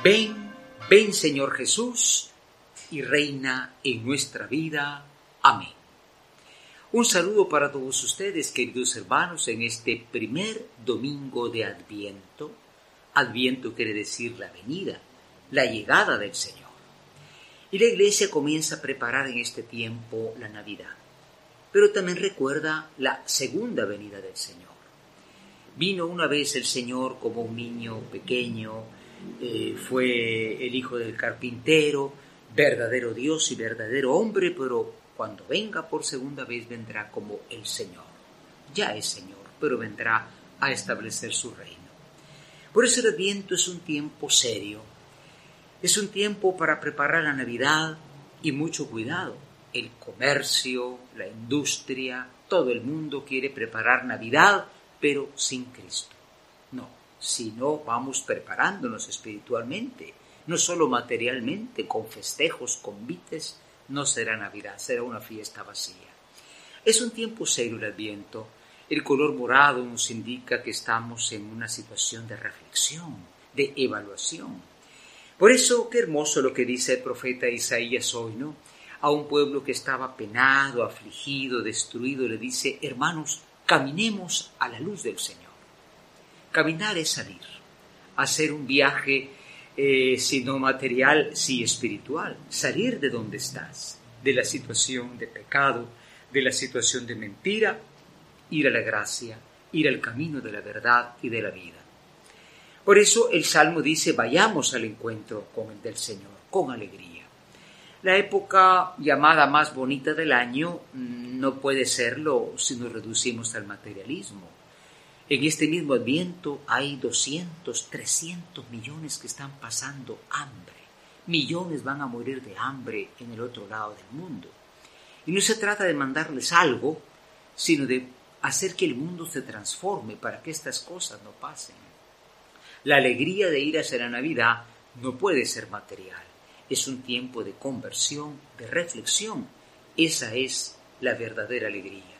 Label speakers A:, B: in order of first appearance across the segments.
A: Ven, ven Señor Jesús y reina en nuestra vida. Amén. Un saludo para todos ustedes, queridos hermanos, en este primer domingo de Adviento. Adviento quiere decir la venida, la llegada del Señor. Y la iglesia comienza a preparar en este tiempo la Navidad. Pero también recuerda la segunda venida del Señor. Vino una vez el Señor como un niño pequeño, eh, fue el hijo del carpintero, verdadero Dios y verdadero hombre, pero cuando venga por segunda vez vendrá como el Señor. Ya es Señor, pero vendrá a establecer su reino. Por eso el Adviento es un tiempo serio, es un tiempo para preparar la Navidad y mucho cuidado. El comercio, la industria, todo el mundo quiere preparar Navidad, pero sin Cristo. No, si no vamos preparándonos espiritualmente, no solo materialmente, con festejos, convites, no será Navidad, será una fiesta vacía. Es un tiempo serio el Adviento. El color morado nos indica que estamos en una situación de reflexión, de evaluación. Por eso, qué hermoso lo que dice el profeta Isaías hoy, ¿no? A un pueblo que estaba penado, afligido, destruido, le dice, hermanos, caminemos a la luz del Señor. Caminar es salir, hacer un viaje, eh, si no material, sí espiritual, salir de donde estás, de la situación de pecado, de la situación de mentira, ir a la gracia, ir al camino de la verdad y de la vida. Por eso el Salmo dice, vayamos al encuentro con el del Señor, con alegría. La época llamada más bonita del año mm, no puede serlo si nos reducimos al materialismo en este mismo adviento hay 200, 300 millones que están pasando hambre. Millones van a morir de hambre en el otro lado del mundo. Y no se trata de mandarles algo, sino de hacer que el mundo se transforme para que estas cosas no pasen. La alegría de ir hacia la Navidad no puede ser material. Es un tiempo de conversión, de reflexión. Esa es la verdadera alegría.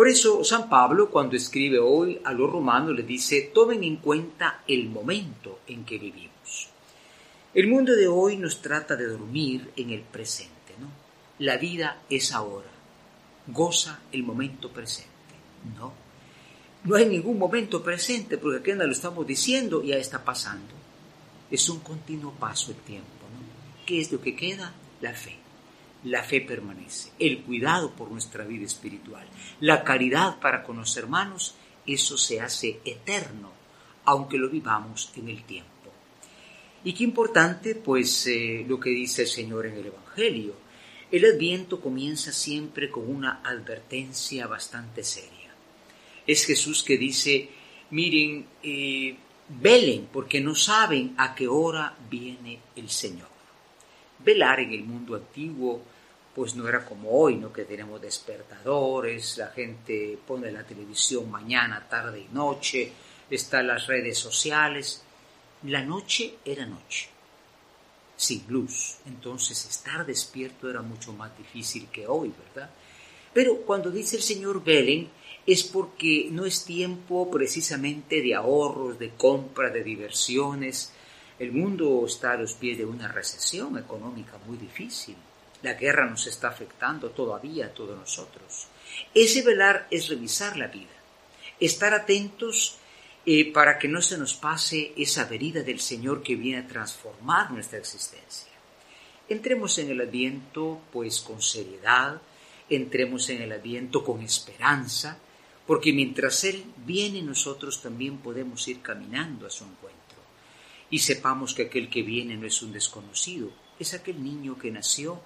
A: Por eso San Pablo cuando escribe hoy a los romanos le dice, tomen en cuenta el momento en que vivimos. El mundo de hoy nos trata de dormir en el presente, ¿no? La vida es ahora. Goza el momento presente. No. No hay ningún momento presente porque aquí lo estamos diciendo ya está pasando. Es un continuo paso el tiempo, ¿no? ¿Qué es lo que queda? La fe la fe permanece, el cuidado por nuestra vida espiritual, la caridad para con los hermanos, eso se hace eterno, aunque lo vivamos en el tiempo. Y qué importante, pues, eh, lo que dice el Señor en el Evangelio. El adviento comienza siempre con una advertencia bastante seria. Es Jesús que dice, miren, eh, velen porque no saben a qué hora viene el Señor. Velar en el mundo antiguo pues no era como hoy, ¿no? Que tenemos despertadores, la gente pone la televisión mañana, tarde y noche, están las redes sociales. La noche era noche, sin luz. Entonces estar despierto era mucho más difícil que hoy, ¿verdad? Pero cuando dice el señor Belen es porque no es tiempo precisamente de ahorros, de compra, de diversiones. El mundo está a los pies de una recesión económica muy difícil. La guerra nos está afectando todavía a todos nosotros. Ese velar es revisar la vida, estar atentos eh, para que no se nos pase esa venida del Señor que viene a transformar nuestra existencia. Entremos en el adviento pues con seriedad, entremos en el adviento con esperanza, porque mientras Él viene nosotros también podemos ir caminando a su encuentro. Y sepamos que aquel que viene no es un desconocido, es aquel niño que nació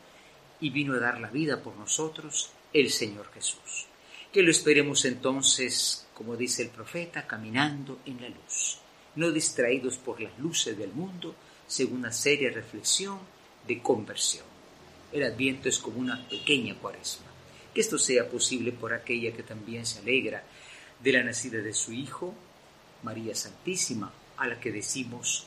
A: y vino a dar la vida por nosotros el Señor Jesús. Que lo esperemos entonces, como dice el profeta, caminando en la luz, no distraídos por las luces del mundo, según una seria reflexión de conversión. El adviento es como una pequeña cuaresma. Que esto sea posible por aquella que también se alegra de la nacida de su Hijo, María Santísima, a la que decimos